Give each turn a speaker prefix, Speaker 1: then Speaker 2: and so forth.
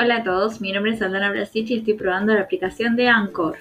Speaker 1: Hola a todos, mi nombre es Aldana Brasich y estoy probando la aplicación de Anchor.